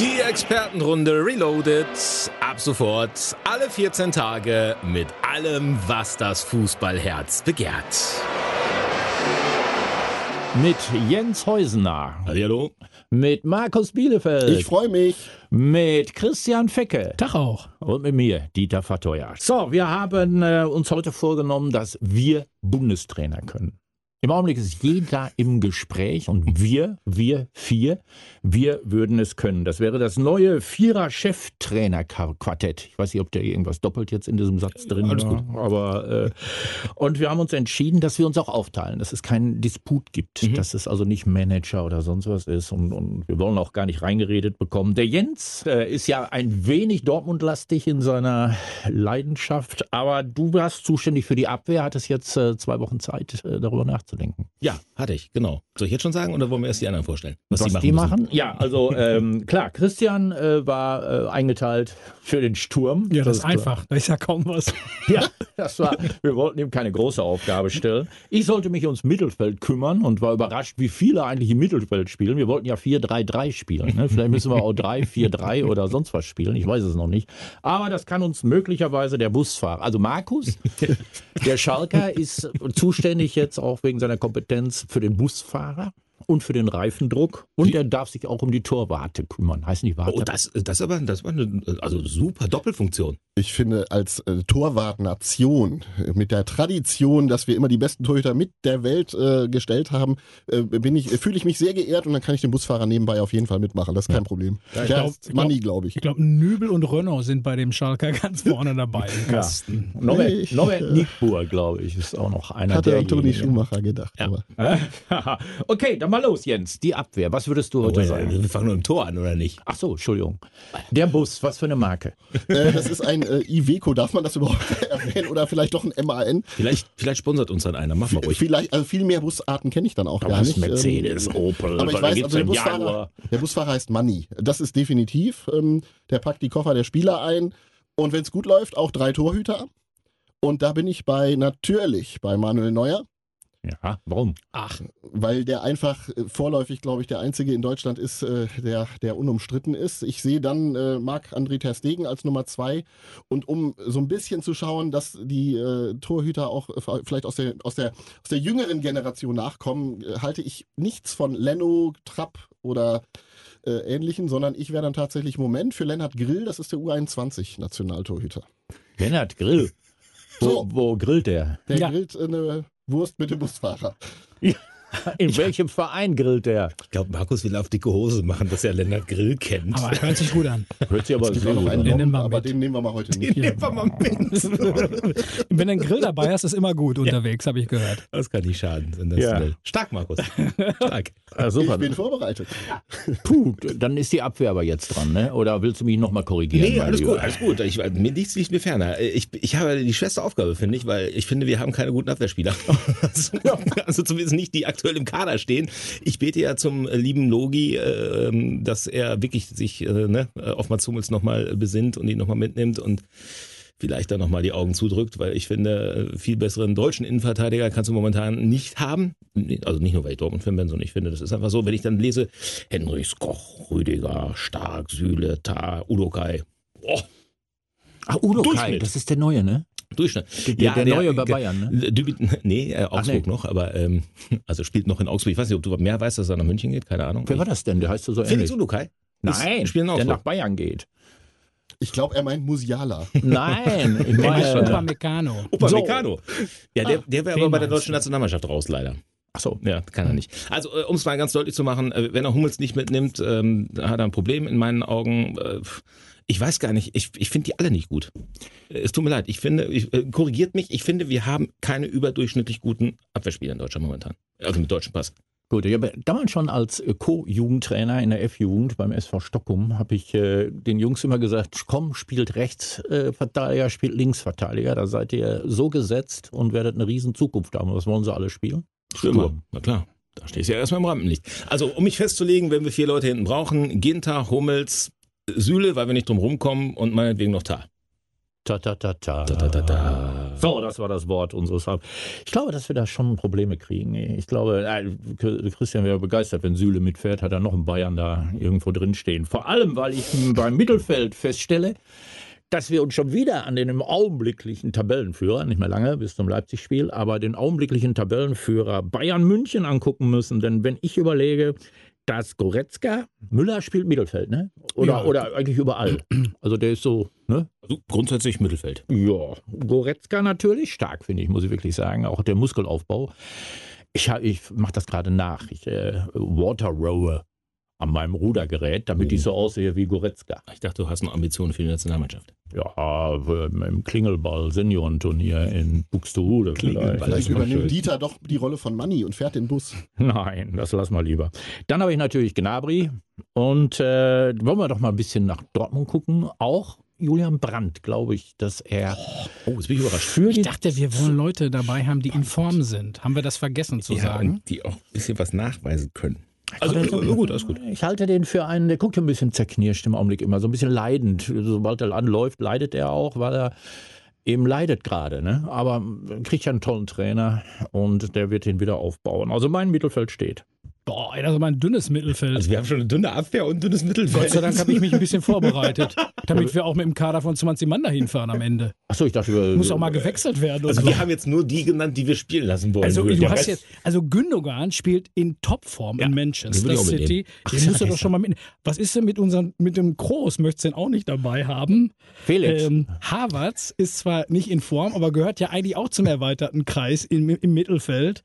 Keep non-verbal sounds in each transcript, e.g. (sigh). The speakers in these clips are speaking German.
Die Expertenrunde Reloaded. Ab sofort alle 14 Tage mit allem, was das Fußballherz begehrt. Mit Jens Heusener. Hallo. Mit Markus Bielefeld. Ich freue mich. Mit Christian Fecke. Tag auch. Und mit mir, Dieter Verteuer. So, wir haben äh, uns heute vorgenommen, dass wir Bundestrainer können. Im Augenblick ist jeder im Gespräch und wir, wir vier, wir würden es können. Das wäre das neue Vierer-Cheftrainer-Quartett. Ich weiß nicht, ob der irgendwas doppelt jetzt in diesem Satz drin war. gut. Aber, äh, und wir haben uns entschieden, dass wir uns auch aufteilen, dass es keinen Disput gibt, Mhm. dass es also nicht Manager oder sonst was ist. Und, und wir wollen auch gar nicht reingeredet bekommen. Der Jens äh, ist ja ein wenig Dortmund-lastig in seiner Leidenschaft, aber du warst zuständig für die Abwehr, hattest jetzt äh, zwei Wochen Zeit, äh, darüber nachzudenken. Ja, hatte ich, genau. Soll ich jetzt schon sagen oder wollen wir erst die anderen vorstellen? Was, die die müssen? machen? Ja, also ähm, klar, Christian äh, war äh, eingeteilt für den Sturm. Ja, das ist klar. einfach. Da ist ja kaum was. (laughs) Ja, das war, wir wollten ihm keine große Aufgabe stellen. Ich sollte mich ums Mittelfeld kümmern und war überrascht, wie viele eigentlich im Mittelfeld spielen. Wir wollten ja 4-3-3 spielen. Ne? Vielleicht müssen wir auch 3-4-3 oder sonst was spielen. Ich weiß es noch nicht. Aber das kann uns möglicherweise der Busfahrer, also Markus, der Schalker, ist zuständig jetzt auch wegen seiner Kompetenz für den Busfahrer und für den Reifendruck. Und er darf sich auch um die Torwarte kümmern. Heißt nicht Warte? Oh, das, das aber, das war eine also super Doppelfunktion. Ich finde, als äh, Torwartnation mit der Tradition, dass wir immer die besten Torhüter mit der Welt äh, gestellt haben, äh, bin ich, fühle ich mich sehr geehrt und dann kann ich den Busfahrer nebenbei auf jeden Fall mitmachen. Das ist kein Problem. ist ich glaub- Money, glaube ich. Ich glaube, Nübel und Rönnow sind bei dem Schalker (laughs) ganz vorne dabei im Kasten. Norbert, Ich, Norbert äh, Nickbur, glaube ich, ist auch noch einer Hatte der. an Toni Schumacher gedacht. Aber (laughs) okay, dann mal los, Jens. Die Abwehr. Was würdest du heute Oh, sagen? wir fangen nur im Tor an, oder nicht? Ach so, Entschuldigung. Der Bus, was für eine Marke? äh, das ist ein äh, Iveco, darf man das überhaupt (laughs) erwähnen? Oder vielleicht doch ein MAN? Vielleicht, vielleicht sponsert uns dann einer. Machen wir ruhig. Vielleicht, also viel mehr Busarten kenne ich dann auch gar Was? nicht. Mercedes, Ähm, Opel, Aber ich weiß, also der Busfahrer, der Busfahrer heißt Money. Das ist definitiv. Ähm, der packt die Koffer der Spieler ein. Und wenn es gut läuft, auch drei Torhüter. Und da bin ich bei, natürlich, bei Manuel Neuer. Ja, warum? Ach, weil der einfach äh, vorläufig, glaube ich, der einzige in Deutschland ist, äh, der, der unumstritten ist. Ich sehe dann äh, Marc-André Ter Stegen als Nummer zwei. Und um so ein bisschen zu schauen, dass die äh, Torhüter auch äh, vielleicht aus der, aus, der, aus der jüngeren Generation nachkommen, halte ich nichts von Leno, Trapp oder äh, Ähnlichen, sondern ich wäre dann tatsächlich Moment für Lennart Grill, das ist der U21-Nationaltorhüter. Lennart Grill. Wo, So. wo grillt der? Der Ja. grillt eine Wurst mit dem Busfahrer. (laughs) In welchem Verein grillt der? Ich glaube, Markus will auf dicke Hose machen, dass er Lennart Grill kennt. aber hört sich gut an. Hört sich aber sehr gut an. Den nehmen wir aber mit. den nehmen wir mal heute nicht. Nehmen wir mal mit. (laughs) Wenn du einen Grill dabei hast, ist immer gut unterwegs, habe ich gehört. Das kann nicht schaden. Ja. Stark, Markus. Stark. (laughs) Ah, super. Ich bin vorbereitet. Puh, dann ist die Abwehr aber jetzt dran, ne? Oder willst du mich nochmal korrigieren? Nee, alles Lieber? gut, alles gut. Ich, mir nichts liegt mir ferner. Ich, ich habe die schwerste Aufgabe, finde ich, weil ich finde, wir haben keine guten Abwehrspieler. also zumindest nicht, die aktuell im Kader stehen. Ich bete ja zum äh, lieben Logi, äh, dass er wirklich sich äh, ne, auf Mats Hummels nochmal besinnt und ihn nochmal mitnimmt und vielleicht dann nochmal die Augen zudrückt, weil ich finde, viel besseren deutschen Innenverteidiger kannst du momentan nicht haben. Also nicht nur, weil ich Dortmund-Fan bin, sondern ich finde, das ist einfach so, wenn ich dann lese, Henrichs, Koch, Rüdiger, Stark, Süle, Tar, Udokai. Oh, Ach, Udo Kai, das ist der Neue, ne? Durchschnitt. Der- der Neue bei Bayern, ne? Dübit, nee, äh, Augsburg nee. noch, aber ähm, (laughs) also spielt noch in Augsburg. Ich weiß nicht, ob du mehr weißt, dass er nach München geht, keine Ahnung. Wer war das denn? Der heißt so Felix ähnlich. Udokai? Nein, Ist- der nach Bayern geht. Ich glaube, er meint Musiala. (laughs) Nein, ich (laughs) Der meine, Upamecano. Upamecano. Ja, der, der wäre aber bei der deutschen Nationalmannschaft raus, leider. ach so, Ja, kann er nicht. Also, äh, um es mal ganz deutlich zu machen, äh, wenn er Hummels nicht mitnimmt, ähm, hat er ein Problem in meinen Augen. Äh, ich weiß gar nicht, ich, ich finde die alle nicht gut. Es tut mir leid, ich finde, ich, äh, korrigiert mich, ich finde, wir haben keine überdurchschnittlich guten Abwehrspieler in Deutschland momentan. Also mit deutschem Pass. Gut, ich habe damals schon als äh, Co-Jugendtrainer in der F-Jugend beim SV Stockholm, habe ich äh, den Jungs immer gesagt, komm, spielt Rechtsverteidiger, spielt Linksverteidiger, da seid ihr so gesetzt und werdet eine riesen Zukunft haben. Was wollen sie alle spielen? Sturm. Na klar. Da stehst du ja erstmal im Rampenlicht. Also, um mich festzulegen, wenn wir vier Leute hinten brauchen, Ginter, Hummels, Süle, weil wir nicht drum rumkommen und meinetwegen noch Tar. Ta, ta, ta, ta. Da, da, da, da. So, das war das Wort unseres Haupt. Ich glaube, dass wir da schon Probleme kriegen. Ich glaube, äh, Christian wäre begeistert, wenn Süle mitfährt, hat er noch einen Bayern da irgendwo drin stehen. Vor allem, weil ich beim Mittelfeld feststelle, dass wir uns schon wieder an den augenblicklichen Tabellenführer, nicht mehr lange bis zum Leipzig-Spiel, aber den augenblicklichen Tabellenführer Bayern München angucken müssen. Denn wenn ich überlege, dass Goretzka, Müller spielt Mittelfeld, ne? Oder, Ja. oder eigentlich überall. (clears throat) Also der ist so, ne? Also grundsätzlich Mittelfeld. Ja, Goretzka natürlich stark, finde ich, muss ich wirklich sagen. Auch der Muskelaufbau. Ich, ich mache das gerade nach. Ich äh, water rowe an meinem Rudergerät, damit ich so aussehe wie Goretzka. Ich dachte, du hast noch Ambitionen für die Nationalmannschaft. Ja, im Klingelball-Seniorenturnier in Buxtehude vielleicht. Vielleicht mal übernimmt schön. Dieter doch die Rolle von Manni und fährt den Bus. Nein, das lassen wir lieber. Dann habe ich natürlich Gnabry und äh, wollen wir doch mal ein bisschen nach Dortmund gucken. Auch Julian Brandt, glaube ich, dass er Oh, jetzt bin ich überrascht. für Ich dachte, wir wollen Leute dabei haben, die in Form sind. Haben wir das vergessen zu Ja, sagen? und die auch ein bisschen was nachweisen können. Also, Aber äh, gut, alles gut. Ich halte den für einen, der guckt ja ein bisschen zerknirscht im Augenblick immer, so ein bisschen leidend. Sobald er anläuft, leidet er auch, weil er eben leidet gerade. Ne? Aber kriegt ja einen tollen Trainer und der wird ihn wieder aufbauen. Also mein Mittelfeld steht. Boah, ey, das ist aber ein dünnes Mittelfeld. Also wir haben schon eine dünne Abwehr und ein dünnes Mittelfeld. Gott sei Dank habe ich mich ein bisschen vorbereitet, (laughs) damit wir auch mit dem Kader von 20 Mann dahin fahren am Ende. Achso, ich dachte, wir, Muss auch mal gewechselt werden. Also so. wir haben jetzt nur die genannt, die wir spielen lassen wollen. Also, du hast jetzt, also Gündogan spielt in Topform Ja, in Manchester City. Den musst du doch schon mal mitnehmen. Was ist denn mit unserem, mit dem Groß? Möchtest du den auch nicht dabei haben? Felix. Ähm, Havertz ist zwar nicht in Form, aber gehört ja eigentlich auch zum erweiterten Kreis im, im Mittelfeld.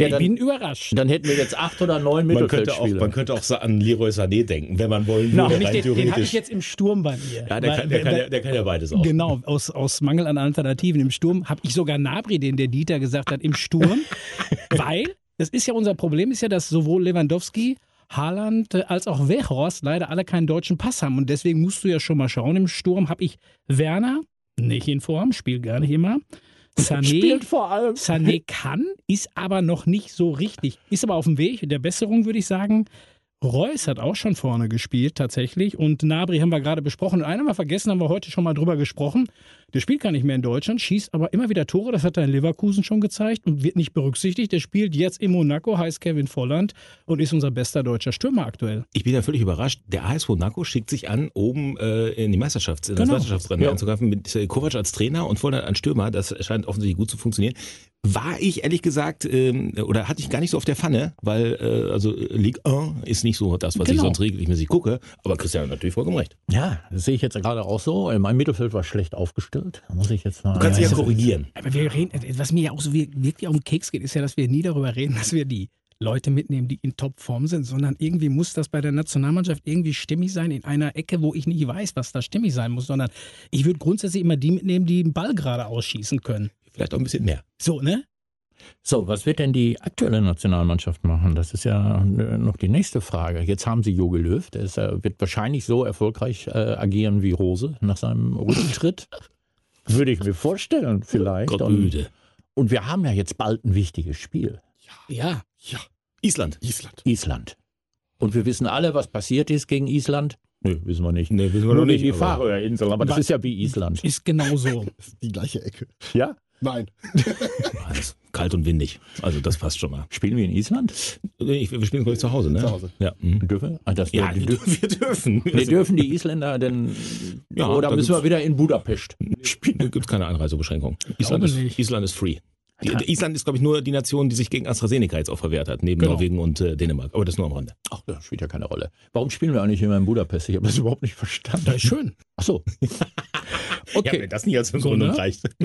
Ja, ich dann- bin überrascht. dann hätten wir jetzt acht oder neun man könnte, auch, Mittelfeldspieler. man könnte auch so an Leroy Sané denken, wenn man wollen No, würde, nicht rein den, den habe ich jetzt im Sturm bei mir. Ja, der Weil- kann, der, kann ja, der kann ja beides auch. Genau, aus, aus Mangel an Alternativen im Sturm habe ich sogar Nabri, den der Dieter gesagt hat, im Sturm. (laughs) weil, das ist ja unser Problem, ist ja, dass sowohl Lewandowski, Haaland äh, als auch Weghorst leider alle keinen deutschen Pass haben. Und deswegen musst du ja schon mal schauen. Im Sturm habe ich Werner, nicht in Form, spielt gar nicht immer. Sané, Spielt vor allem. Sané kann, ist aber noch nicht so richtig. Ist aber auf dem Weg der Besserung, würde ich sagen. Reus hat auch schon vorne gespielt, tatsächlich. Und Nabri haben wir gerade besprochen. Und einen haben wir vergessen, haben wir heute schon mal drüber gesprochen. Der spielt gar nicht mehr in Deutschland, schießt aber immer wieder Tore. Das hat er in Leverkusen schon gezeigt und wird nicht berücksichtigt. Der spielt jetzt in Monaco, heißt Kevin Volland und ist unser bester deutscher Stürmer aktuell. Ich bin ja völlig überrascht. Der AS Monaco schickt sich an, oben äh, in die Meisterschafts-, in das Genau. Meisterschaftsrennen Ja. einzugreifen mit äh, Kovac als Trainer und Volland als Stürmer. Das scheint offensichtlich gut zu funktionieren. War ich ehrlich gesagt, ähm, oder hatte ich gar nicht so auf der Pfanne, weil äh, also Ligue 1 ist nicht so das, was ich Genau. sonst regelmäßig gucke. Aber Christian hat natürlich vollkommen recht. Ja, das sehe ich jetzt gerade auch so. Mein Mittelfeld war schlecht aufgestellt. Da muss ich jetzt mal. Du kannst dich ja Also- korrigieren. Aber wir reden, was mir ja auch so wir- wirklich auf den Keks geht, ist ja, dass wir nie darüber reden, dass wir die Leute mitnehmen, die in Topform sind, sondern irgendwie muss das bei der Nationalmannschaft irgendwie stimmig sein in einer Ecke, wo ich nicht weiß, was da stimmig sein muss, sondern ich würde grundsätzlich immer die mitnehmen, die den Ball gerade ausschießen können. Vielleicht auch ein bisschen mehr. So, ne? So, was wird denn die aktuelle Nationalmannschaft machen? Das ist ja äh, noch die nächste Frage. Jetzt haben sie Jogi Löw, der ist, äh, wird wahrscheinlich so erfolgreich äh, agieren wie Rose nach seinem Rücktritt. (laughs) Würde ich mir vorstellen, vielleicht. Gott und, müde. und wir haben ja jetzt bald ein wichtiges Spiel. Ja. Ja, Island. Island. Island. Und wir wissen alle, was passiert ist gegen Island. Nö, wissen wir nicht. Nee, wissen wir Nur noch nicht. die aber- Färöerinseln, aber das ist ja wie Island. Ist genau so. Das (laughs) ist die gleiche Ecke. Ja? Nein. (laughs) Alles kalt und windig. Also das passt schon mal. Spielen wir in Island? Nee, Ich, wir spielen glaube ich zu Hause, ne? Zu Hause. Ja. Mhm. Dürfen? Ah, das Ja, wir, die, dür- wir dürfen. (laughs) nee, dürfen die Isländer denn. Ja, oder müssen wir wieder in Budapest? Spiel gibt es keine Einreisebeschränkung. Island ist, nicht. Island ist free. Die, Island ist, glaube ich, nur die Nation, die sich gegen AstraZeneca jetzt auch verwehrt hat, neben Genau. Norwegen und äh, Dänemark. Aber das nur am Rande. Ach, das spielt ja keine Rolle. Warum spielen wir eigentlich immer in Budapest? Ich habe das überhaupt nicht verstanden. Das ist schön. Ach so. (laughs) Ja, Okay, wenn das nicht als So, Begründung ne? reicht. (laughs)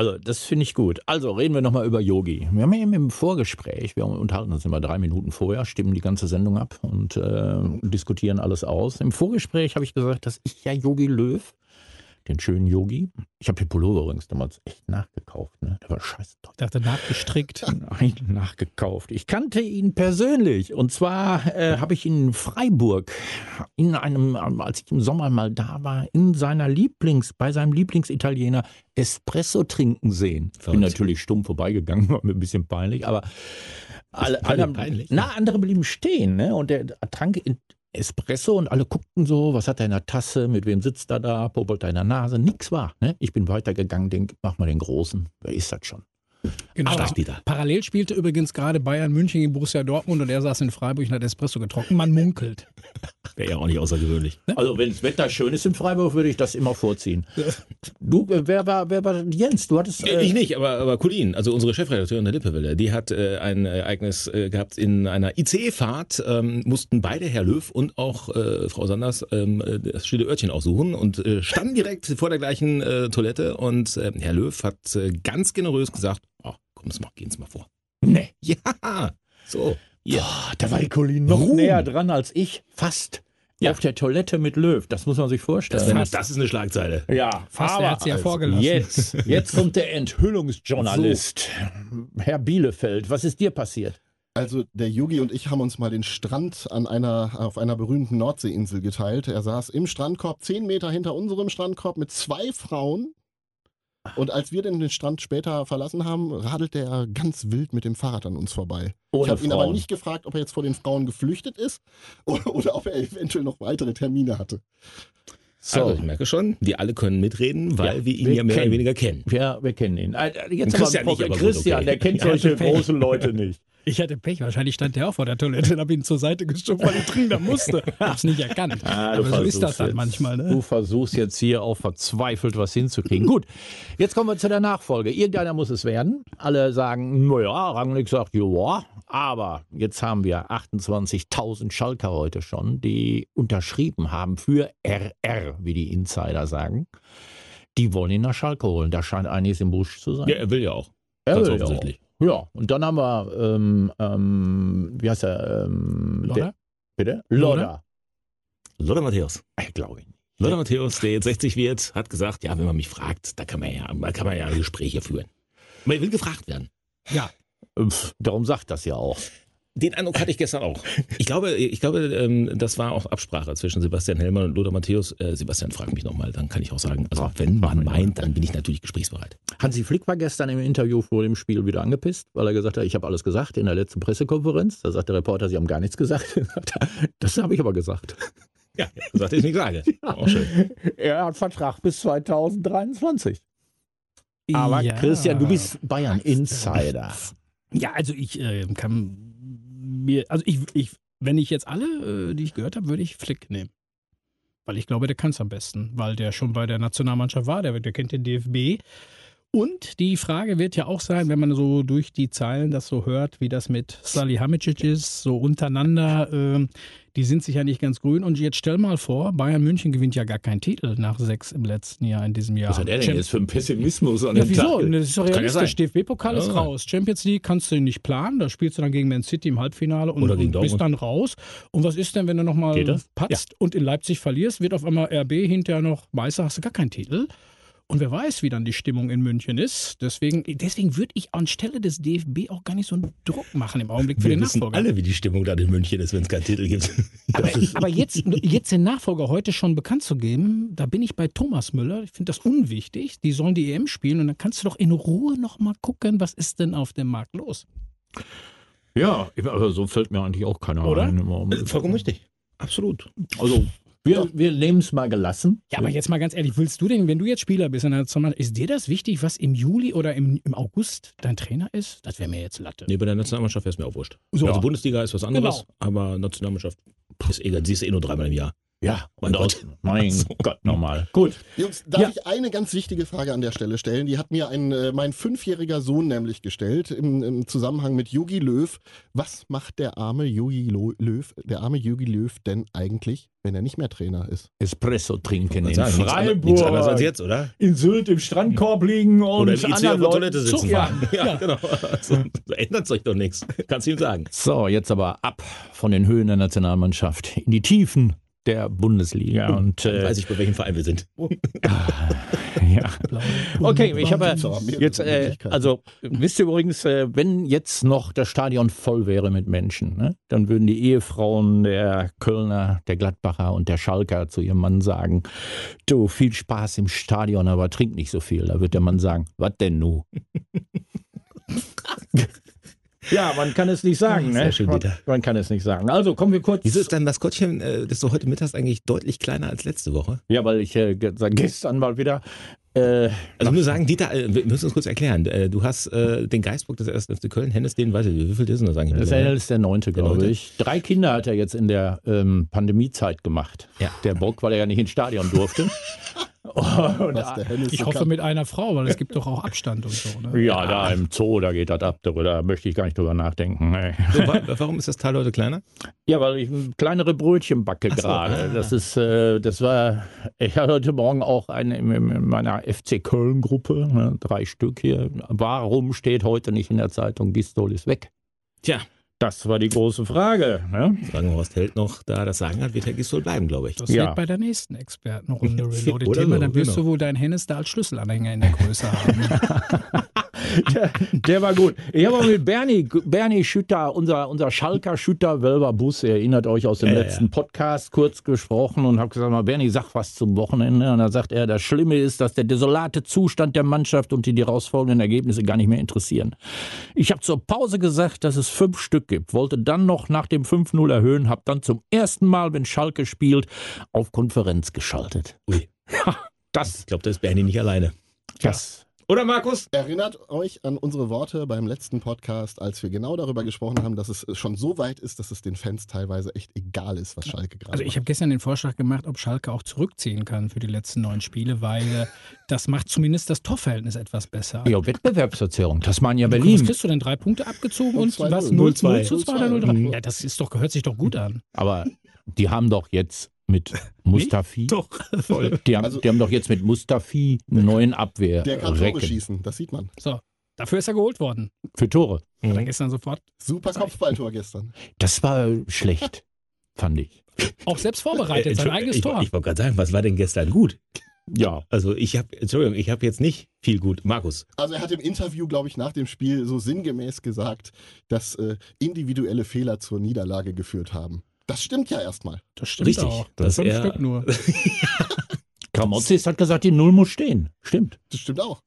also das finde ich gut. Also reden wir nochmal über Yogi. Wir haben eben im Vorgespräch, wir unterhalten uns immer drei Minuten vorher, stimmen die ganze Sendung ab und äh, diskutieren alles aus. Im Vorgespräch habe ich gesagt, dass ich ja Yogi Löw, den schönen Yogi, ich habe den Pullover übrigens damals echt nachgekauft. Ne? Der war scheiße teuer. Ich dachte, nachgestrickt. (laughs) Nein, nachgekauft. Ich kannte ihn persönlich. Und zwar äh, habe ich ihn in Freiburg, in einem, als ich im Sommer mal da war, in seiner Lieblings, bei seinem Lieblingsitaliener Espresso trinken sehen. Bin Verrückt. natürlich stumm vorbeigegangen, (laughs) war mir ein bisschen peinlich, aber alle, peinlich, alle, peinlich? Na, andere blieben stehen, ne? Und der trank in Espresso und alle guckten so, was hat er in der Tasse, mit wem sitzt er da, popelt er in der Nase, nix war. Ne? Ich bin weitergegangen, denk, mach mal den Großen, wer ist das schon? Genau. Starkbitter. Parallel spielte übrigens gerade Bayern München gegen Borussia Dortmund und er saß in Freiburg und hat Espresso getrunken. Man munkelt. (laughs) Wäre ja auch nicht außergewöhnlich. Also wenn das Wetter schön ist in Freiburg, würde ich das immer vorziehen. Du, äh, wer war, wer war Jens? Du hattest... Äh, ich nicht, aber, aber Colin, also unsere Chefredakteurin der Lippewelle, die hat äh, ein Ereignis äh, gehabt in einer ICE-Fahrt, ähm, mussten beide, Herr Löw und auch äh, Frau Sanders, ähm, äh, das stille Örtchen aussuchen und äh, standen direkt vor der gleichen äh, Toilette und äh, Herr Löw hat äh, ganz generös gesagt, oh, komm, mal, gehen's mal vor. nee. (laughs) Ja, so, hier. Boah, da war die Colin noch Ruhm. näher dran als ich. Fast. Ja. Auf der Toilette mit Löw. Das muss man sich vorstellen. Das, das ist eine Schlagzeile. ja, Fast, aber er hat sie ja also vorgelassen. Jetzt, jetzt kommt der Enthüllungsjournalist. Herr Bielefeld, was ist dir passiert? Also der Yugi und ich haben uns mal den Strand an einer, auf einer berühmten Nordseeinsel geteilt. Er saß im Strandkorb, zehn Meter hinter unserem Strandkorb mit zwei Frauen. Und als wir den Strand später verlassen haben, radelte er ganz wild mit dem Fahrrad an uns vorbei. Ohne ich habe ihn aber nicht gefragt, ob er jetzt vor den Frauen geflüchtet ist (laughs) oder, oder ob er eventuell noch weitere Termine hatte. So, Also ich merke schon, wir alle können mitreden, weil Ja, wir ihn wir ja mehr kennen. oder weniger kennen. wir, wir kennen ihn. Äh, Jetzt Christian aber, nicht, aber gut, Christian, okay. der kennt Ja, solche großen Leute nicht. Ich hatte Pech, wahrscheinlich stand der auch vor der Toilette und habe ihn zur Seite geschoben, weil ich trinken musste. Hab's nicht erkannt. Ah, du Aber so ist versuchst das dann jetzt- manchmal, ne? Du versuchst jetzt hier auch verzweifelt was hinzukriegen. Gut, jetzt kommen wir zu der Nachfolge. Irgendeiner muss es werden. Alle sagen, naja, Rangnick sagt, ja, aber jetzt haben wir 28.000 Schalker heute schon, die unterschrieben haben für RR, wie die Insider sagen. Die wollen ihn nach Schalke holen. Da scheint einiges im Busch zu sein. Ja, er will ja auch. Er ganz will ja auch. Ja, und dann haben wir, ähm, ähm, wie heißt er? Ähm, Lodder? Der, bitte? Lodder? Lodder. Matthäus. Ich glaube nicht. Lothar Matthäus, der jetzt 60 wird, hat gesagt, ja, wenn man mich fragt, da kann man ja, da kann man ja Gespräche führen. Er will gefragt werden. Ja, Pff, Darum sagt das ja auch. Den Eindruck hatte ich gestern auch. Ich glaube, ich glaube, ähm, das war auch Absprache zwischen Sebastian Hellmann und Lothar Matthäus. Äh, Sebastian, frag mich nochmal, dann kann ich auch sagen, also wenn man meint, dann bin ich natürlich gesprächsbereit. Hansi Flick war gestern im Interview vor dem Spiel wieder angepisst, weil er gesagt hat, ich habe alles gesagt in der letzten Pressekonferenz. Da sagt der Reporter, Sie haben gar nichts gesagt. (laughs) Das habe ich aber gesagt. Ja, sagt ich nicht sage. Auch schön. Er hat Vertrag bis 2023. Aber ja. Christian, du bist Bayern-Insider. Ja, also ich äh, kann mir, also ich, ich, wenn ich jetzt alle, äh, die ich gehört habe, würde ich Flick nehmen. Weil ich glaube, der kann es am besten, weil der schon bei der Nationalmannschaft war, der, der kennt den DFB. Und die Frage wird ja auch sein, wenn man so durch die Zeilen das so hört, wie das mit Salihamidzic ist, so untereinander, ähm, die sind sich ja nicht ganz grün. Und jetzt stell mal vor, Bayern München gewinnt ja gar keinen Titel nach sechs im letzten Jahr, in diesem Jahr. Was hat er denn jetzt für einen Pessimismus an ja, dem wieso? Tag? Das ist doch ja realistisch. sein. DFB-Pokal ist Ja. raus. Champions League kannst du nicht planen. Da spielst du dann gegen Man City im Halbfinale und, und bist dann raus. Und was ist denn, wenn du nochmal patzt und in Leipzig verlierst, wird auf einmal RB hinterher noch Meister, hast du gar keinen Titel. Und wer weiß, wie dann die Stimmung in München ist. Deswegen, deswegen würde ich anstelle des DFB auch gar nicht so einen Druck machen im Augenblick für Wir den wissen Nachfolger. alle, wie die Stimmung da in München ist, wenn es keinen Titel gibt. (laughs) Aber, aber jetzt, (laughs) jetzt den Nachfolger heute schon bekannt zu geben, da bin ich bei Thomas Müller. Ich finde das unwichtig. Die sollen die EM spielen und dann kannst du doch in Ruhe nochmal gucken, was ist denn auf dem Markt los. Ja, aber so fällt mir eigentlich auch keiner Oder? ein. im Augenblick. Vollkommen richtig. Absolut. Also, wir, wir nehmen es mal gelassen. Ja, aber jetzt mal ganz ehrlich, willst du denn, wenn du jetzt Spieler bist in der Nationalmannschaft, ist dir das wichtig, was im Juli oder im, im August dein Trainer ist? Das wäre mir jetzt Latte. Nee, bei der Nationalmannschaft wäre es mir auch wurscht. So. Also Bundesliga ist was anderes, Genau. aber Nationalmannschaft ist egal. Sie ist eh nur dreimal im Jahr. Ja, Mein Gott. Gott. Mein So. Gott, nochmal. Gut. Jungs, darf Ja. ich eine ganz wichtige Frage an der Stelle stellen? Die hat mir ein, äh, mein fünfjähriger Sohn nämlich gestellt im, im Zusammenhang mit Yogi Löw. Was macht der arme Yogi Löw, der arme Yogi Löw denn eigentlich, wenn er nicht mehr Trainer ist? Espresso trinken in Sagen, anderes- Nichts anderes als Freiburg. jetzt, oder? In Sylt im Strandkorb liegen und Oder im IC auf der anderen Toilette sitzen. (laughs) Ja. fahren. Ja, genau. So, so ändert sich doch nichts. Kannst du ihm sagen. So, jetzt aber ab von den Höhen der Nationalmannschaft in die Tiefen der Bundesliga. Und äh, weiß ich, bei welchem Verein wir sind. (laughs) ja. Okay, ich habe jetzt, äh, also wisst ihr übrigens, äh, wenn jetzt noch das Stadion voll wäre mit Menschen, ne, dann würden die Ehefrauen der Kölner, der Gladbacher und der Schalker zu ihrem Mann sagen, du, viel Spaß im Stadion, aber trink nicht so viel. Da wird der Mann sagen, was denn nu? (laughs) Ja, man kann es nicht sagen, Sehr ne? schön, Dieter. man kann es nicht sagen. Also kommen wir kurz. Wieso ist dein Maskottchen, äh, das du heute mittags eigentlich deutlich kleiner als letzte Woche? Ja, weil ich äh, seit gestern mal wieder. Äh, Also nur sagen, Dieter, äh, wir müssen uns kurz erklären. Äh, Du hast äh, den Geistbock des ersten FC Köln, Hennes, den weiß ich, wie viel ist denn das eigentlich? das ist der neunte, glaube ich. Drei Kinder hat er jetzt in der ähm, Pandemiezeit gemacht. Ja. Der Bock, weil er ja nicht ins Stadion durfte. (laughs) (laughs) Und, Was der Hennes Ich so hoffe kann. mit einer Frau, weil es gibt doch auch Abstand und so. Ne? (laughs) ja, da im Zoo, da geht das ab. Da möchte ich gar nicht drüber nachdenken. Nee. So, wa warum ist das Teil heute kleiner? Ja, weil ich ein kleinere Brötchen backe so, gerade. ah. Das ist, äh, das war, ich hatte heute Morgen auch eine in, in meiner FC Köln-Gruppe, ne, drei Stück hier. Warum steht heute nicht in der Zeitung, Gistol ist weg? Tja, Das war die große Frage. Ne? sagen Horst Held noch da das Sagen hat, wird Herr Gistol bleiben, glaube ich. Das Ja. wird bei der nächsten Expertenrunde Reloaded Thema. so, Dann wirst genau. du wohl deinen Hennes da als Schlüsselanhänger in der Größe haben. (laughs) Der, der war gut. Ich habe auch mit Bernie, Bernie Schütter, unser, unser Schalker Schütter Wölver Bus, ihr erinnert euch aus dem Ja, letzten ja. Podcast, kurz gesprochen und habe gesagt, mal Bernie, sag was zum Wochenende. Und da sagt er, das Schlimme ist, dass der desolate Zustand der Mannschaft und die daraus folgenden Ergebnisse gar nicht mehr interessieren. Ich habe zur Pause gesagt, dass es fünf Stück gibt, wollte dann noch nach dem 5-0 erhöhen, habe dann zum ersten Mal, wenn Schalke spielt, auf Konferenz geschaltet. Ui. Das, Ich glaube, da ist Bernie nicht alleine. das. Oder Markus? Erinnert euch an unsere Worte beim letzten Podcast, als wir genau darüber gesprochen haben, dass es schon so weit ist, dass es den Fans teilweise echt egal ist, was Schalke gerade Also ich habe gestern den Vorschlag gemacht, ob Schalke auch zurückziehen kann für die letzten neun Spiele, weil äh, das macht zumindest das Torverhältnis etwas besser. Ja, Wettbewerbsverzerrung. Tasmania Was Berlin. kriegst du denn? Drei Punkte abgezogen Und und, was? Null. 0 zu 2 0 oder 0 Mhm. Ja, das ist doch, gehört sich doch gut an. Aber die haben doch jetzt mit (laughs) Mustafi. Doch, (laughs) voll. Die haben, Also- die haben doch jetzt mit Mustafi einen neuen Abwehr. Der kann Tore schießen, das sieht man. So, dafür ist er geholt worden. Für Tore. Hat er gestern sofort Super Kopfballtor gestern. Das war schlecht, fand ich. auch selbst vorbereitet, sein eigenes ich, Tor. Ich wollte gerade sagen, was war denn gestern gut? Ja. Also ich habe, Entschuldigung, ich habe jetzt nicht viel gut. Markus. Also er hat im Interview, glaube ich, nach dem Spiel so sinngemäß gesagt, dass äh, individuelle Fehler zur Niederlage geführt haben. Das stimmt ja erstmal. Das stimmt Richtig, auch. dass Fünf er- Stück nur. (laughs) Kramotzis hat gesagt, die Null muss stehen. Stimmt. Das stimmt auch.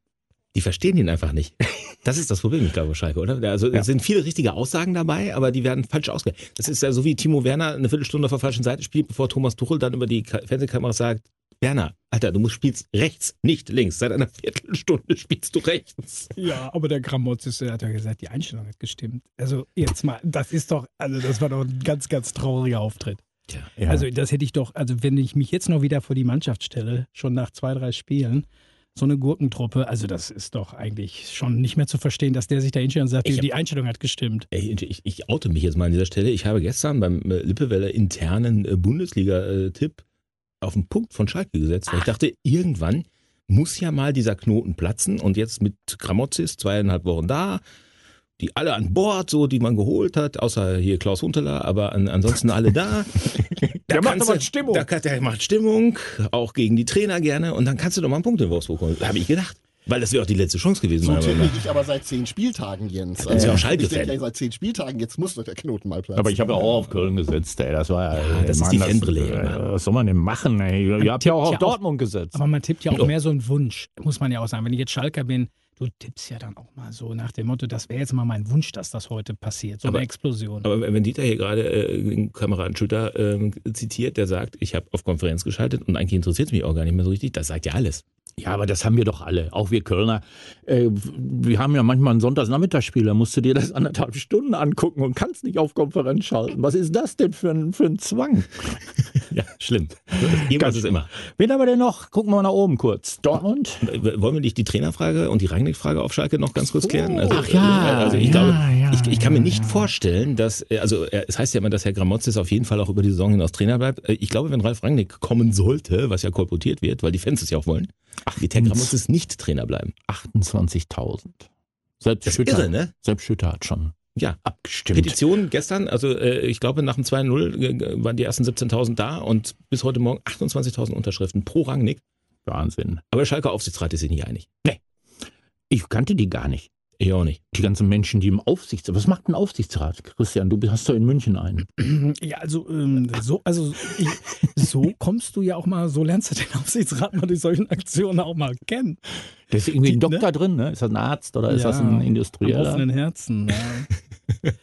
Die verstehen ihn einfach nicht. (laughs) Das ist das Problem, ich glaube, Schalke, oder? Also Ja. es sind viele richtige Aussagen dabei, aber die werden falsch ausgelegt. Das ist ja so wie Timo Werner eine Viertelstunde auf der falschen Seite spielt, bevor Thomas Tuchel dann über die Ka- Fernsehkamera sagt, Werner, Alter, du musst spielst rechts, nicht links. Seit einer Viertelstunde spielst du rechts. Ja, aber der Gramozis, hat ja gesagt, die Einstellung hat gestimmt. Also jetzt mal, das ist doch, also das war doch ein ganz, ganz trauriger Auftritt. Ja. Also das hätte ich doch, also wenn ich mich jetzt noch wieder vor die Mannschaft stelle, schon nach zwei, drei Spielen, so eine Gurkentruppe, also das ist doch eigentlich schon nicht mehr zu verstehen, dass der sich da hinstellt und sagt, hab- die Einstellung hat gestimmt. Ey, ich, ich oute mich jetzt mal an dieser Stelle. Ich habe gestern beim äh, Lippewelle internen äh, Bundesliga-Tipp auf den Punkt von Schalke gesetzt, weil ich dachte, irgendwann muss ja mal dieser Knoten platzen und jetzt mit Gramozis zweieinhalb Wochen da, die alle an Bord, so die man geholt hat, außer hier Klaus Hunteler, aber an, ansonsten alle da. (laughs) Da Der macht aber Stimmung. Da, der macht Stimmung, auch gegen die Trainer gerne und dann kannst du doch mal einen Punkt in Wolfsburg holen. Habe ich gedacht. Weil das wäre auch die letzte Chance gewesen. So tippe ich aber seit zehn Spieltagen, Jens. Ist ja auch ich Schalke-Fan. denke, seit zehn Spieltagen, jetzt muss doch der Knoten mal platzen. Aber ich habe ja auch auf Köln gesetzt, ey. Das war ja. Ja, das ist die Fanbrille äh. Was soll man denn machen, ey? Ihr habt ja auch auf Dortmund gesetzt. Aber man tippt ja auch mehr so einen Wunsch, muss man ja auch sagen. Wenn ich jetzt Schalker bin, du tippst ja dann auch mal so nach dem Motto, das wäre jetzt mal mein Wunsch, dass das heute passiert. So Aber- eine Explosion. Aber wenn Dieter hier gerade äh, den Kameraden Schütter ähm, zitiert, der sagt, ich habe auf Konferenz geschaltet und eigentlich interessiert es mich auch gar nicht mehr so richtig, das sagt ja alles. Ja, aber das haben wir doch alle, auch wir Kölner. Äh, wir haben ja manchmal ein Sonntagsnachmittagsspiel, da musst du dir das anderthalb Stunden angucken und kannst nicht auf Konferenz schalten. Was ist das denn für ein, für ein Zwang? (laughs) Ja, schlimm. Irgendwas ist immer. Wen haben wir denn noch? Gucken wir mal nach oben kurz. Dortmund? Wollen wir nicht die Trainerfrage und die Rangnick-Frage auf Schalke noch ganz kurz klären? Also, Ach ja, äh, also ich ja, glaube, ja, ich, ich kann mir nicht vorstellen, dass, äh, also es heißt ja immer, dass Herr Gramotzes auf jeden Fall auch über die Saison hinaus Trainer bleibt. Ich glaube, wenn Ralf Rangnick kommen sollte, was ja kolportiert wird, weil die Fans es ja auch wollen, wird Herr Gramotzes nicht Trainer bleiben. 28.000. Selbst Das Schütter, irre, ne? Selbst Schütter hat schon Ja. abgestimmt. Petition gestern, also äh, ich glaube nach dem 2-0 äh, waren die ersten 17.000 da und bis heute Morgen 28.000 Unterschriften pro Rangnick. Wahnsinn. Aber der Schalke Aufsichtsrat ist sich nicht einig. Ich kannte die gar nicht. Ich auch nicht. Die ganzen Menschen, die im Aufsichtsrat. Was macht ein Aufsichtsrat? Christian, du hast doch in München einen. (clears throat) Ja, also ähm, so, also ich, so kommst du ja auch mal, so lernst du den Aufsichtsrat mal durch solchen Aktionen auch mal kennen. Da ist irgendwie ein Die- Doktor drin, ne? Ist das ein Arzt oder ist Ja, das ein Industrieller? offenen Herzen. Ja. (laughs)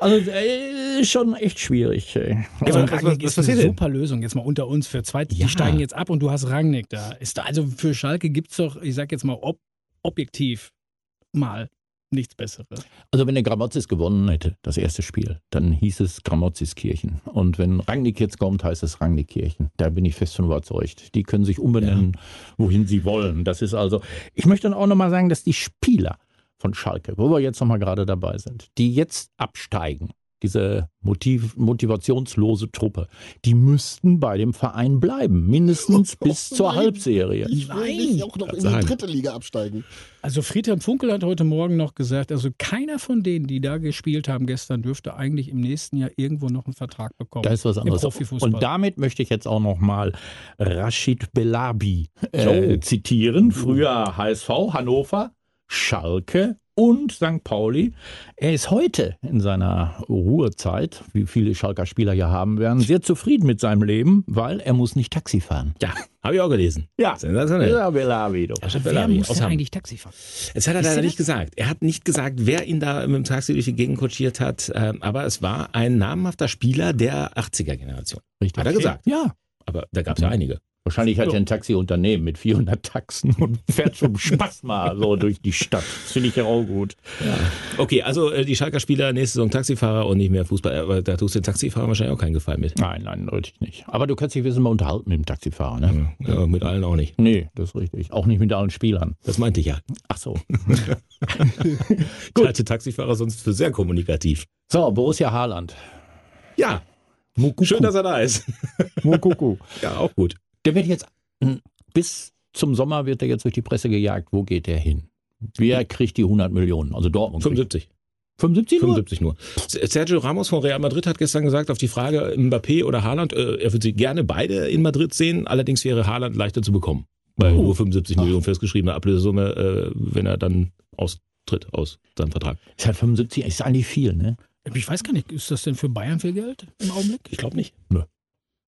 Also äh, schon echt schwierig. Ey. Also was- was- was ist eine denn? super Lösung, jetzt mal unter uns für zwei. Ja. Die steigen jetzt ab und du hast Rangnick da. Ist da also für Schalke gibt es doch, ich sag jetzt mal ob, objektiv mal nichts Besseres. Also wenn der Gramozis gewonnen hätte, das erste Spiel, dann hieß es Gramoziskirchen. Und wenn Rangnick jetzt kommt, heißt es Rangnickkirchen. Da bin ich fest von überzeugt. Die können sich umbenennen, wohin sie wollen. Das ist also, ich möchte dann auch nochmal sagen, dass die Spieler von Schalke, wo wir jetzt nochmal gerade dabei sind, die jetzt absteigen, diese Motiv, motivationslose Truppe, die müssten bei dem Verein bleiben, mindestens (laughs) bis zur Nein. Halbserie. Ich will Nein. nicht auch noch in die dritte Liga absteigen. Also Friedhelm Funkel hat heute Morgen noch gesagt, also keiner von denen, die da gespielt haben gestern, dürfte eigentlich im nächsten Jahr irgendwo noch einen Vertrag bekommen. Da ist was anderes. Und damit möchte ich jetzt auch nochmal Rashid Belabi äh, Oh. zitieren. Früher HSV, Hannover, Schalke und St. Pauli. Er ist heute in seiner Ruhezeit, wie viele Schalker Spieler hier haben werden, sehr zufrieden mit seinem Leben, weil er muss nicht Taxi fahren. Ja, habe ich auch gelesen. Ja, Sensationell. ja du. Rashid Wer Bellamy muss denn eigentlich Taxi fahren? Das hat er leider das? nicht gesagt. Er hat nicht gesagt, wer ihn da mit dem Taxi durch die Gegend kutschiert hat, ähm, aber es war ein namhafter Spieler der 80er-Generation. Richtig. Hat er gesagt. Ja. Aber da gab es ja einige. Wahrscheinlich hat er ein Taxiunternehmen mit 400 Taxen und fährt zum (laughs) Spaß mal so durch die Stadt. Das finde ich ja auch gut. Okay, also äh, die Schalker Spieler nächste Saison Taxifahrer und nicht mehr Fußball. Aber da tust du den Taxifahrer wahrscheinlich auch keinen Gefallen mit. Nein, nein, deutlich nicht. Aber du kannst dich wissen mal unterhalten mit dem Taxifahrer, ne? Ja, mit allen auch nicht. Nee, das ist richtig. Auch nicht mit allen Spielern. Das meinte ich ja. Ach so. (laughs) Ich halte Taxifahrer sonst für sehr kommunikativ. So, Borussia Haaland. Ja, Mukuku. schön, dass er da ist. Mukuku. Ja, auch gut. Der wird jetzt, hm, bis zum Sommer wird er jetzt durch die Presse gejagt. Wo geht der hin? Wer kriegt die 100 Millionen? Also Dortmund. kriegt- 75. 75 nur? 75 nur. Sergio Ramos von Real Madrid hat gestern gesagt, auf die Frage Mbappé oder Haaland, äh, er würde sie gerne beide in Madrid sehen, allerdings wäre Haaland leichter zu bekommen. Bei Oh. nur 75 Millionen festgeschriebene Ablösesumme, äh, wenn er dann austritt aus seinem Vertrag. Ist halt 75, ist eigentlich viel, ne? Ich weiß gar nicht, ist das denn für Bayern viel Geld im Augenblick? Ich glaube nicht.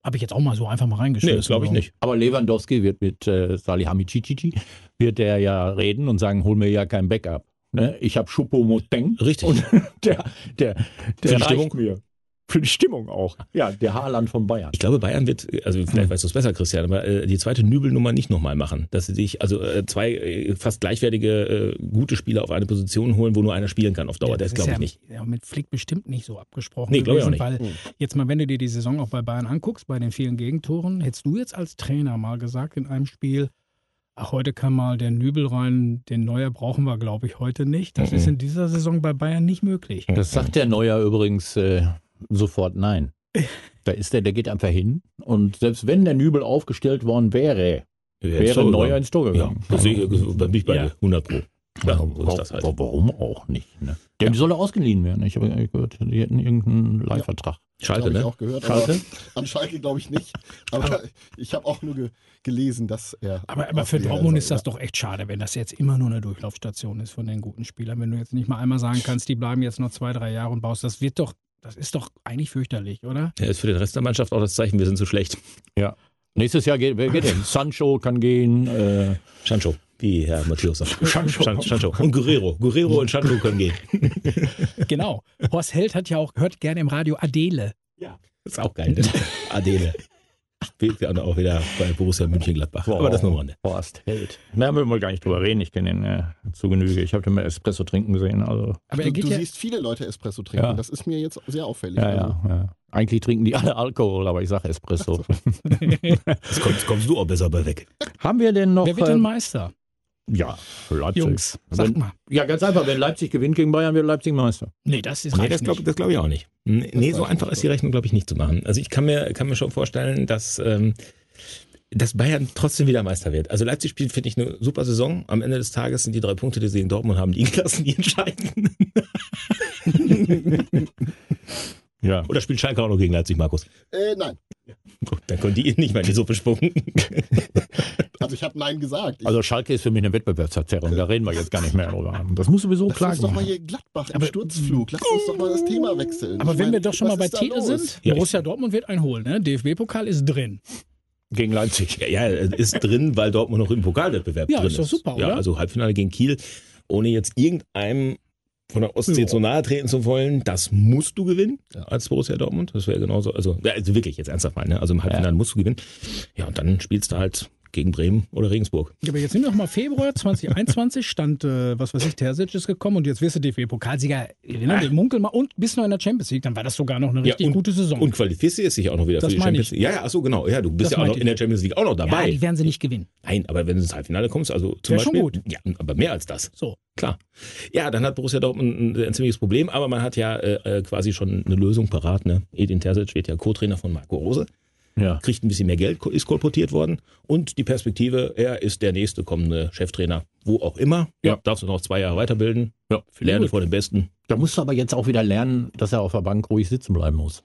Habe ich jetzt auch mal so einfach mal reingeschmissen. Nee, glaube ich nicht. Aber Lewandowski wird mit äh, Salihamidzic wird der ja reden und sagen, hol mir ja kein Backup. Ne? Ich habe Choupo-Moteng. Richtig. Und (laughs) der, der, der die reicht Stimmung? mir. Für die Stimmung auch. Ja, der Haaland von Bayern. Ich glaube, Bayern wird, also vielleicht weißt du es besser, Christian, aber äh, die zweite Nübelnummer nicht nochmal machen. Dass sie sich, also äh, zwei äh, fast gleichwertige gute Spieler auf eine Position holen, wo nur einer spielen kann auf Dauer. das ist glaube ich ja, nicht. Ja, mit Flick bestimmt nicht so abgesprochen. Nee, glaub ich auch gewesen, nicht. Weil jetzt mal, wenn du dir die Saison auch bei Bayern anguckst, bei den vielen Gegentoren, hättest du jetzt als Trainer mal gesagt in einem Spiel, ach, heute kann mal der Nübel rein, den Neuer brauchen wir, glaube ich, heute nicht. Das Mhm. ist in dieser Saison bei Bayern nicht möglich. Das sagt der Neuer übrigens äh, sofort nein. (laughs) Da ist der, der geht einfach hin. Und selbst wenn der Nübel aufgestellt worden wäre, wäre Neuer ins Tor Ja, gegangen. das sehe ich, bin ich bei Ja. dir, 100 Pro. Ja, so Warum, das halt. warum auch nicht? Ne? Der soll ausgeliehen werden. Ich habe gehört, die hätten irgendeinen Leihvertrag. Schalke, Habe ich ne? auch gehört. Schalke? Aber an Schalke glaube ich nicht. (laughs) Aber ich habe auch nur ge gelesen, dass er. Aber, aber für Dortmund ist das doch echt schade, wenn das jetzt immer nur eine Durchlaufstation ist von den guten Spielern. Wenn du jetzt nicht mal einmal sagen kannst, die bleiben jetzt noch zwei, drei Jahre und baust, das wird doch, das ist doch eigentlich fürchterlich, oder? Ja, ist für den Rest der Mannschaft auch das Zeichen, wir sind zu schlecht. Nächstes Jahr geht, wer geht denn? (laughs) Sancho kann gehen. Äh, Sancho, wie Herr Matthäus sagt. (laughs) Sancho. San- Sancho. Und Guerrero. Guerrero und Sancho können gehen. (laughs) Genau. Horst Held hat ja auch, hört gerne im Radio Adele. Ist auch geil, ne? Adele. Spielt ja auch wieder bei Borussia München-Gladbach. Aber das nur Rande. Horst Held. Da müssen wir gar nicht drüber reden. Ich kenne ihn äh, zu Genüge. Ich habe den mal Espresso trinken gesehen. Also, Aber er Du, geht du ja, siehst viele Leute Espresso trinken. Ja. Das ist mir jetzt sehr auffällig. ja, Also, ja, ja. Eigentlich trinken die alle Alkohol, aber ich sage Espresso. (laughs) Jetzt kommst, kommst du auch besser bei weg. Haben wir denn noch. wer wird denn ähm, Meister? Ja, Leipzig. Jungs, sagt Wenn, mal. ja, ganz einfach. Wenn Leipzig gewinnt gegen Bayern, wird Leipzig Meister. Nee, das ist Nee, das glaube das glaub ich auch nicht. Nee, nee so einfach ist die Rechnung, glaube ich, nicht zu machen. Also ich kann mir, kann mir schon vorstellen, dass, ähm, dass Bayern trotzdem wieder Meister wird. Also Leipzig spielt, finde ich, eine super Saison. Am Ende des Tages sind die drei Punkte, die sie in Dortmund haben, liegen (laughs) lassen, die entscheiden. (laughs) Ja. Oder spielt Schalke auch noch gegen Leipzig, Markus? Äh, nein. (laughs) Gut, dann können die nicht mehr in die Suppe spucken. (laughs) Also ich habe Nein gesagt. Ich, Also Schalke ist für mich eine Wettbewerbsverzerrung. Da reden wir jetzt gar nicht mehr drüber. Das muss sowieso lass klar uns doch mal sein. hier Gladbach im Aber- Sturzflug. Lass uns doch mal das Thema wechseln. Aber Ich wenn meine, wir doch schon mal bei ist Titel sind, Ja, Borussia Dortmund wird einholen, ne? DFB-Pokal ist drin. Gegen Leipzig. Ja, ja, ist drin, weil Dortmund noch im Pokalwettbewerb Ja, drin ist doch super, Ja, oder? also Halbfinale gegen Kiel, ohne jetzt irgendeinem von der Ostsee Ja. zu nahe treten zu wollen, das musst du gewinnen Ja. als Borussia Dortmund. Das wäre genauso, also, ja, also wirklich jetzt ernsthaft mal, ne? Also im Halbfinale musst du gewinnen. Ja, und dann spielst du halt gegen Bremen oder Regensburg. Ja, aber jetzt wir doch mal Februar 2021, stand, äh, was weiß ich, Terzic ist gekommen und jetzt wirst du DFB-Pokalsieger, ne, wir munkeln mal und bist noch in der Champions League, dann war das sogar noch eine richtig und, gute Saison. Und qualifizierst dich auch noch wieder Das für die Champions. League. Ja, ja, ach so, genau. Ja, du bist Das ja auch noch in der Champions League auch noch dabei. ja, die werden sie nicht gewinnen. Nein, aber wenn du ins Halbfinale kommst, also zum Wär schon Beispiel. gut. Ja, aber mehr als das. So. Klar. Ja, dann hat Borussia Dortmund ein, ein ziemliches Problem, aber man hat ja äh, äh, quasi schon eine Lösung parat. Ne? Edin Terzic wird ja Co-Trainer von Marco Rose, Ja. kriegt ein bisschen mehr Geld, ist kolportiert worden und die Perspektive, er ist der nächste kommende Cheftrainer, wo auch immer. Ja. Darfst du noch zwei Jahre weiterbilden. Ja. Lerne Gut. vor den Besten. Da musst du aber jetzt auch wieder lernen, dass er auf der Bank ruhig sitzen bleiben muss.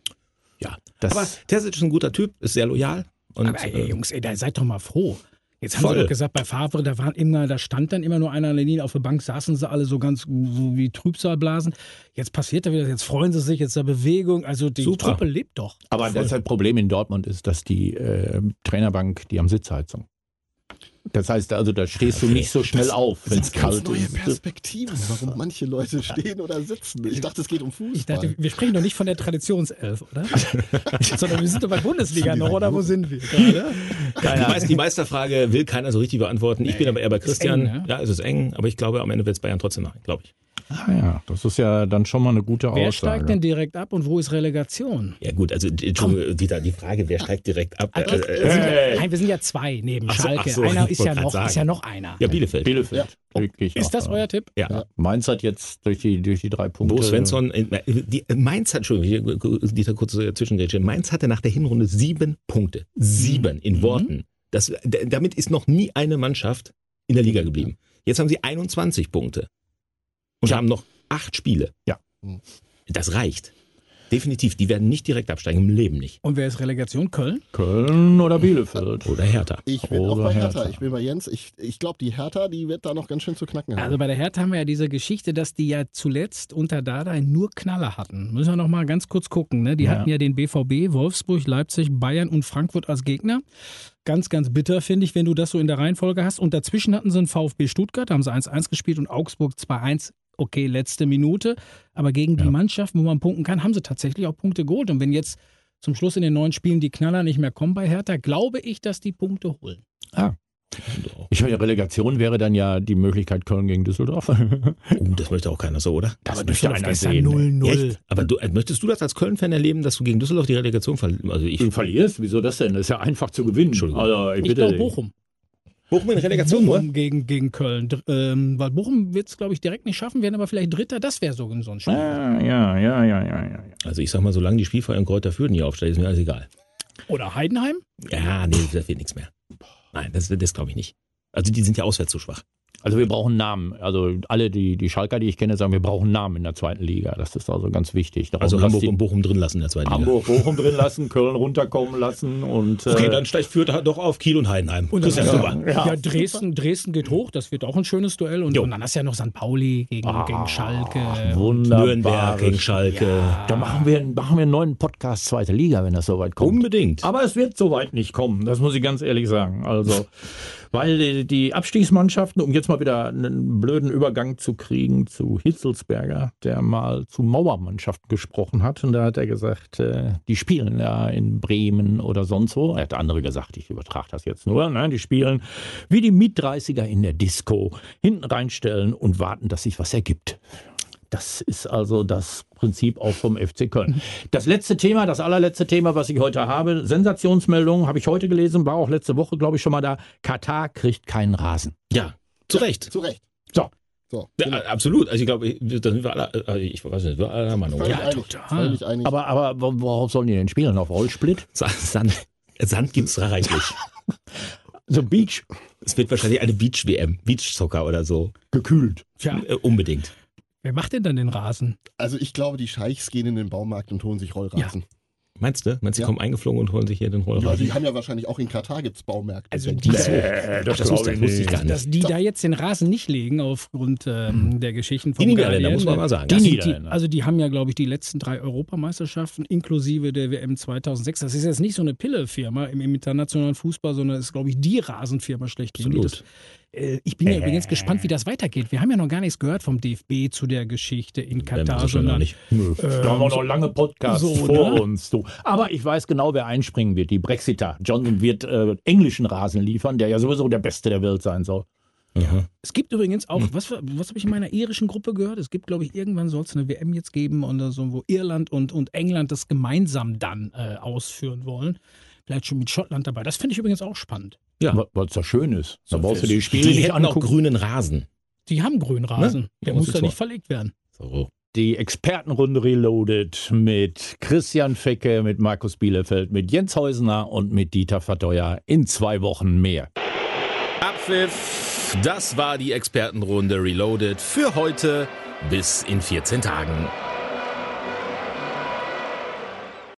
Ja. Das, aber Terzic ist ein guter Typ, ist sehr loyal. Und, aber ey, äh, Jungs, ey, da seid doch mal froh. Jetzt haben Voll. sie doch gesagt, bei Favre, da waren immer, da stand dann immer nur einer an der Linie auf der Bank, saßen sie alle so ganz so wie Trübsalblasen. Jetzt passiert da wieder, jetzt freuen sie sich, jetzt ist da Bewegung. Also die Super. Truppe lebt doch. aber das halt Problem in Dortmund ist, dass die äh, Trainerbank, die haben Sitzheizung. Das heißt also, da stehst du nicht so schnell auf, wenn es kalt neue ist. Perspektiven, warum manche Leute stehen oder sitzen. Ich dachte, es geht um Fußball. Ich dachte, wir sprechen doch nicht von der Traditionself, oder? (laughs) Sondern wir sind doch bei Bundesliga noch, oder wo sind wir gerade? Die, Meister, die Meisterfrage will keiner so richtig beantworten. Ich bin aber eher bei Christian. eng, ne? Ja, es ist eng, aber ich glaube, am Ende wird es Bayern trotzdem machen, glaube ich. Ah ja, das ist ja dann schon mal eine gute Wer Aussage. steigt denn direkt ab und wo ist Relegation? Ja gut, also Entschuldigung, Dieter, die Frage, wer steigt direkt ab? Äh, Wir sind, äh, ja, nein, wir sind ja zwei neben Ach so, Schalke. ach so, einer ist ja, noch, ist ja noch einer. ja, Bielefeld. Bielefeld. Wirklich Ist das ja. euer Tipp? Ja. Mainz hat jetzt durch die, durch die drei Punkte. Bo Svensson, die, Mainz hat, Entschuldigung, hier, Dieter, kurze Zwischengrätsche. Mainz hatte nach der Hinrunde sieben Punkte. Sieben in Worten. Das, damit ist noch nie eine Mannschaft in der Liga geblieben. Jetzt haben sie 21 Punkte und haben noch acht Spiele. Ja. Das reicht. Definitiv, die werden nicht direkt absteigen, im Leben nicht. Und wer ist Relegation? Köln? Köln oder Bielefeld? Oder Hertha. Ich bin auch Oder bei Hertha. Hertha. Ich bin bei Jens. Ich, ich glaube, die Hertha, die wird da noch ganz schön zu knacken haben. Also bei der Hertha haben wir ja diese Geschichte, dass die ja zuletzt unter Dardai nur Knaller hatten. Müssen wir noch mal ganz kurz gucken. Ne? Die Ja. hatten ja den BVB, Wolfsburg, Leipzig, Bayern und Frankfurt als Gegner. Ganz, ganz bitter, finde ich, wenn du das so in der Reihenfolge hast. Und dazwischen hatten sie einen VfB Stuttgart, da haben sie 1-1 gespielt und Augsburg 2-1. Okay, letzte Minute. Aber gegen die Ja. Mannschaften, wo man punkten kann, haben sie tatsächlich auch Punkte geholt. Und wenn jetzt zum Schluss in den neuen Spielen die Knaller nicht mehr kommen bei Hertha, glaube ich, dass die Punkte holen. Ich meine, Relegation wäre dann ja die Möglichkeit Köln gegen Düsseldorf. Oh, (laughs) das möchte auch keiner so, oder? Das Aber möchte einer sehen. 0-0. Echt? Aber du, äh, möchtest du das als Köln-Fan erleben, dass du gegen Düsseldorf die Relegation verlierst? Also ich, Du verlierst? Wieso das denn? Das ist ja einfach zu gewinnen. Entschuldigung. Also, ich Ich bitte. Bochum. Bochum in Relegation nur? Bochum gegen, gegen Köln. Ähm, weil Bochum wird es, glaube ich, direkt nicht schaffen, werden aber vielleicht Dritter. Das wäre so, so ein Spiel. Ja, ja, ja, ja, ja, ja. Also ich sag mal, solange die Spielfeier in Kräuter Fürth nicht aufstellen, ist mir alles egal. Oder Heidenheim? Ja, nee, das wird nichts mehr. Nein, das, das glaube ich nicht. Also die sind ja auswärts zu schwach. Also wir brauchen Namen. Also alle die, die Schalker, die ich kenne, sagen, wir brauchen Namen in der zweiten Liga. Das ist also ganz wichtig. Darum Also Hamburg und Bochum drin lassen in der zweiten Hamburg, Bochum drin lassen, Köln runterkommen lassen und Liga. Okay, äh, dann steigt Fürth doch auf Kiel und Heidenheim. Und das ist ja super. Ja. Ja, Dresden, Dresden geht hoch. Das wird auch ein schönes Duell. Und, und dann hast du ja noch St. Pauli gegen, Ah, gegen Schalke. wunderbar. Nürnberg gegen Schalke. Da machen wir, machen wir einen neuen Podcast zweite Liga, wenn das soweit kommt. Unbedingt. Aber es wird soweit nicht kommen, das muss ich ganz ehrlich sagen. Also, weil die- Abstiegsmannschaften, um jetzt mal wieder einen blöden Übergang zu kriegen zu Hitzelsberger, der mal zu Mauermannschaften gesprochen hat. Und da hat er gesagt, äh, die spielen ja in Bremen oder sonst wo. Er hat andere gesagt, ich übertrage das jetzt nur. Ne? Die spielen wie die Miet-30er in der Disco. Hinten reinstellen und warten, dass sich was ergibt. Das ist also das Prinzip auch vom FC Köln. Das letzte Thema, das allerletzte Thema, was ich heute habe, Sensationsmeldung, habe ich heute gelesen, war auch letzte Woche, glaube ich, schon mal da. Katar kriegt keinen Rasen. Ja, zu Recht. Zu Recht. So. So. Ja, absolut. Also ich glaube, da sind wir alle, also ich weiß nicht, wir alle der Meinung. Ja, einig. total. Einig. Aber, aber wo- worauf sollen die denn spielen? Auf Rollsplit? Sa- Sand, Sand gibt's reichlich. (laughs) So Beach Es wird wahrscheinlich eine Beach-WM, Beach-Soccer oder so. gekühlt. Tja, Äh, unbedingt. Wer macht denn dann den Rasen? also ich glaube, die Scheichs gehen in den Baumarkt und holen sich Rollrasen. Meinst du? Meinst du, die Ja. kommen eingeflogen und holen sich hier den Ja, Rollrasen? die haben ja wahrscheinlich auch in Katar gibt's Baumärkte. Also die so- Äh, das wusste, das wusste ich gar nicht. Dass die da jetzt den Rasen nicht legen aufgrund ähm, der Geschichten von Die Niederländer, muss man mal sagen. Die Die, die, Niederländer. also die haben ja, glaube ich, die letzten drei Europameisterschaften inklusive der WM 2006. Das ist jetzt nicht so eine Pille-Firma im internationalen Fußball, sondern ist, glaube ich, die Rasenfirma schlechthin. Die Absolut. Äh, ich bin ja übrigens gespannt, wie das weitergeht. Wir haben ja noch gar nichts gehört vom DFB zu der Geschichte in Katar, sondern nicht. Nö, da haben wir noch lange Podcasts so, vor ne? uns. Du. Aber ich weiß genau, wer einspringen wird. Die Brexiter. Johnson wird äh, englischen Rasen liefern, der ja sowieso der Beste der Welt sein soll. Aha. Es gibt übrigens Hm. auch, was, was habe ich in meiner irischen Gruppe gehört? Es gibt, glaube ich, irgendwann soll es eine WM jetzt geben oder so, wo Irland und, und England das gemeinsam dann äh, ausführen wollen. Vielleicht schon mit Schottland dabei. Das finde ich übrigens auch spannend. Ja. Weil es ja schön ist. Da So, brauchst du die Spiele Die nicht hätten auch angucken. grünen Rasen. Die haben grünen Rasen. Ne? Der Ja, muss da nicht verlegt werden. So. Die Expertenrunde Reloaded mit Christian Fecke, mit Markus Bielefeld, mit Jens Häusner und mit Dieter Verdeuer in zwei Wochen mehr. Abpfiff. Das war die Expertenrunde Reloaded für heute bis in 14 Tagen.